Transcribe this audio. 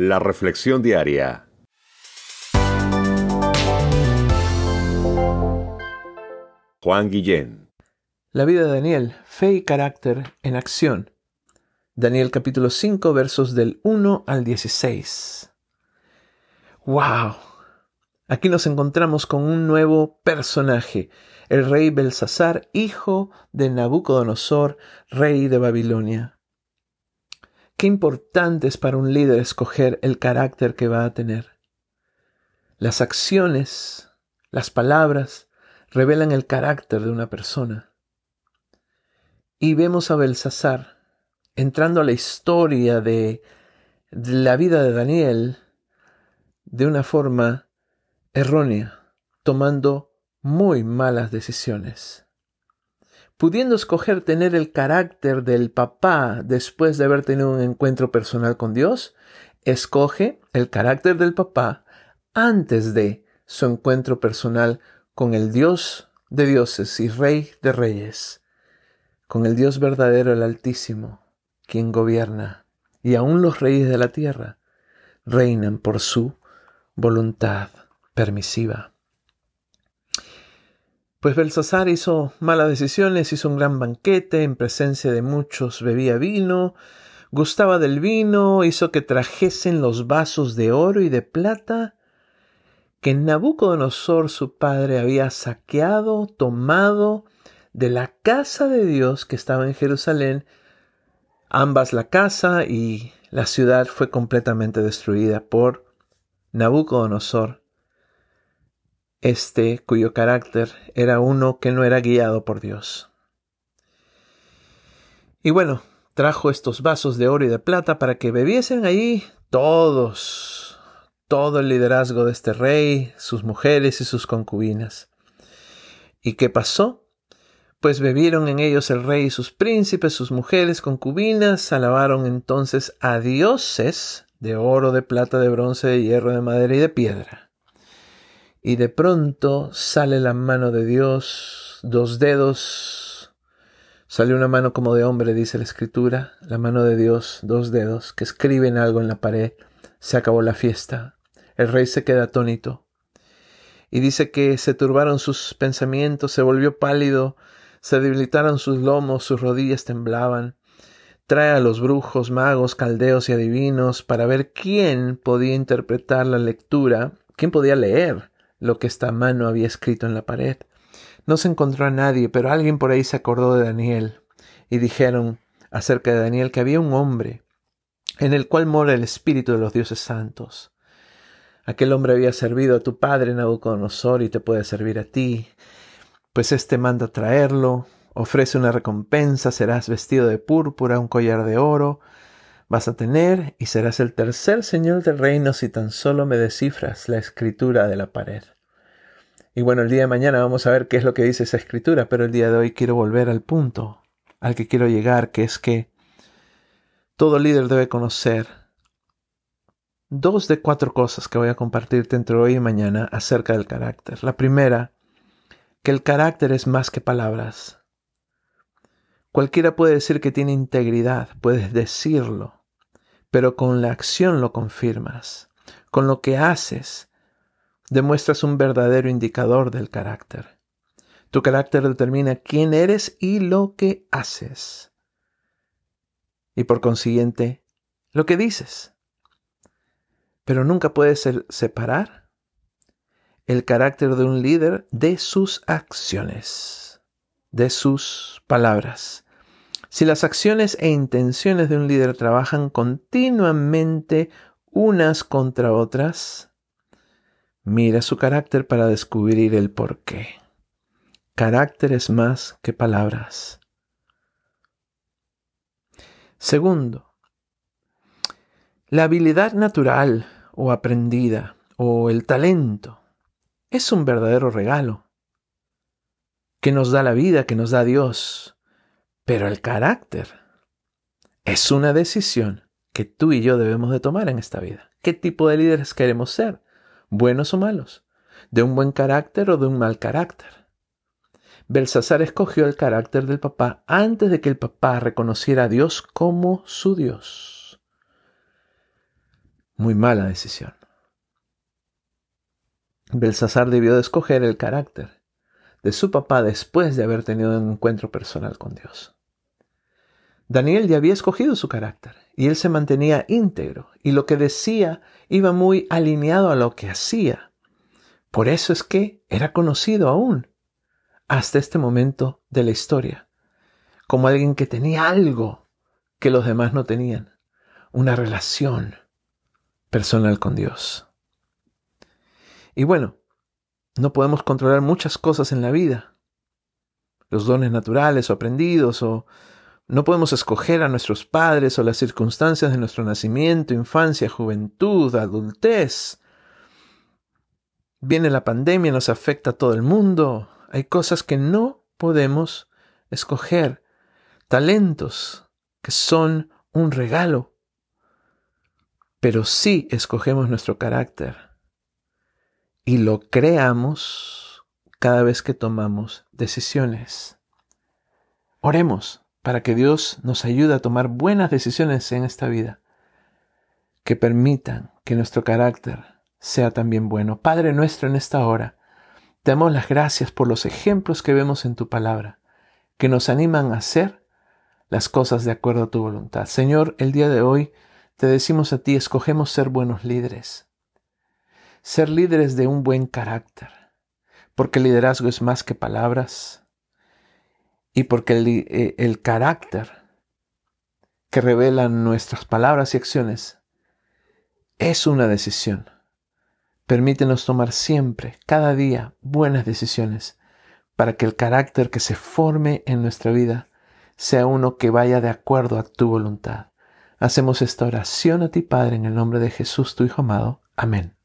La Reflexión Diaria. Juan Guillén. La vida de Daniel, fe y carácter en acción. Daniel capítulo 5 versos del 1 al 16. ¡Wow! Aquí nos encontramos con un nuevo personaje, el rey Belsasar, hijo de Nabucodonosor, rey de Babilonia. Qué importante es para un líder escoger el carácter que va a tener. Las acciones, las palabras, revelan el carácter de una persona. Y vemos a Belsasar entrando a la historia de, de la vida de Daniel de una forma errónea, tomando muy malas decisiones pudiendo escoger tener el carácter del papá después de haber tenido un encuentro personal con Dios, escoge el carácter del papá antes de su encuentro personal con el Dios de dioses y Rey de reyes, con el Dios verdadero, el Altísimo, quien gobierna, y aún los reyes de la tierra reinan por su voluntad permisiva. Pues Belsasar hizo malas decisiones, hizo un gran banquete, en presencia de muchos bebía vino, gustaba del vino, hizo que trajesen los vasos de oro y de plata que Nabucodonosor su padre había saqueado, tomado de la casa de Dios que estaba en Jerusalén. Ambas la casa y la ciudad fue completamente destruida por Nabucodonosor este cuyo carácter era uno que no era guiado por Dios. Y bueno, trajo estos vasos de oro y de plata para que bebiesen allí todos, todo el liderazgo de este rey, sus mujeres y sus concubinas. ¿Y qué pasó? Pues bebieron en ellos el rey y sus príncipes, sus mujeres, concubinas, alabaron entonces a dioses de oro, de plata, de bronce, de hierro, de madera y de piedra y de pronto sale la mano de Dios, dos dedos, sale una mano como de hombre, dice la escritura, la mano de Dios, dos dedos, que escriben algo en la pared, se acabó la fiesta, el rey se queda atónito, y dice que se turbaron sus pensamientos, se volvió pálido, se debilitaron sus lomos, sus rodillas temblaban, trae a los brujos, magos, caldeos y adivinos para ver quién podía interpretar la lectura, quién podía leer lo que esta mano había escrito en la pared. No se encontró a nadie, pero alguien por ahí se acordó de Daniel, y dijeron acerca de Daniel que había un hombre en el cual mora el espíritu de los dioses santos. Aquel hombre había servido a tu padre Nabucodonosor y te puede servir a ti. Pues éste manda traerlo, ofrece una recompensa, serás vestido de púrpura, un collar de oro, vas a tener y serás el tercer señor del reino si tan solo me descifras la escritura de la pared. Y bueno, el día de mañana vamos a ver qué es lo que dice esa escritura, pero el día de hoy quiero volver al punto al que quiero llegar, que es que todo líder debe conocer dos de cuatro cosas que voy a compartirte entre hoy y mañana acerca del carácter. La primera, que el carácter es más que palabras. Cualquiera puede decir que tiene integridad, puedes decirlo, pero con la acción lo confirmas. Con lo que haces, demuestras un verdadero indicador del carácter. Tu carácter determina quién eres y lo que haces. Y por consiguiente, lo que dices. Pero nunca puedes separar el carácter de un líder de sus acciones, de sus palabras, si las acciones e intenciones de un líder trabajan continuamente unas contra otras, mira su carácter para descubrir el por qué. Carácter es más que palabras. Segundo, la habilidad natural o aprendida o el talento es un verdadero regalo que nos da la vida, que nos da Dios pero el carácter es una decisión que tú y yo debemos de tomar en esta vida. ¿Qué tipo de líderes queremos ser? ¿Buenos o malos? ¿De un buen carácter o de un mal carácter? Belsasar escogió el carácter del papá antes de que el papá reconociera a Dios como su Dios. Muy mala decisión. Belsasar debió de escoger el carácter de su papá después de haber tenido un encuentro personal con Dios. Daniel ya había escogido su carácter y él se mantenía íntegro y lo que decía iba muy alineado a lo que hacía. Por eso es que era conocido aún hasta este momento de la historia como alguien que tenía algo que los demás no tenían, una relación personal con Dios. Y bueno, no podemos controlar muchas cosas en la vida, los dones naturales o aprendidos, o no podemos escoger a nuestros padres o las circunstancias de nuestro nacimiento, infancia, juventud, adultez. Viene la pandemia, nos afecta a todo el mundo. Hay cosas que no podemos escoger, talentos que son un regalo. Pero sí escogemos nuestro carácter y lo creamos cada vez que tomamos decisiones. Oremos para que Dios nos ayude a tomar buenas decisiones en esta vida, que permitan que nuestro carácter sea también bueno. Padre nuestro en esta hora, te damos las gracias por los ejemplos que vemos en tu palabra, que nos animan a hacer las cosas de acuerdo a tu voluntad. Señor, el día de hoy te decimos a ti, escogemos ser buenos líderes ser líderes de un buen carácter, porque liderazgo es más que palabras y porque el, eh, el carácter que revelan nuestras palabras y acciones es una decisión. Permítenos tomar siempre, cada día, buenas decisiones para que el carácter que se forme en nuestra vida sea uno que vaya de acuerdo a tu voluntad. Hacemos esta oración a ti, Padre, en el nombre de Jesús, tu Hijo amado. Amén.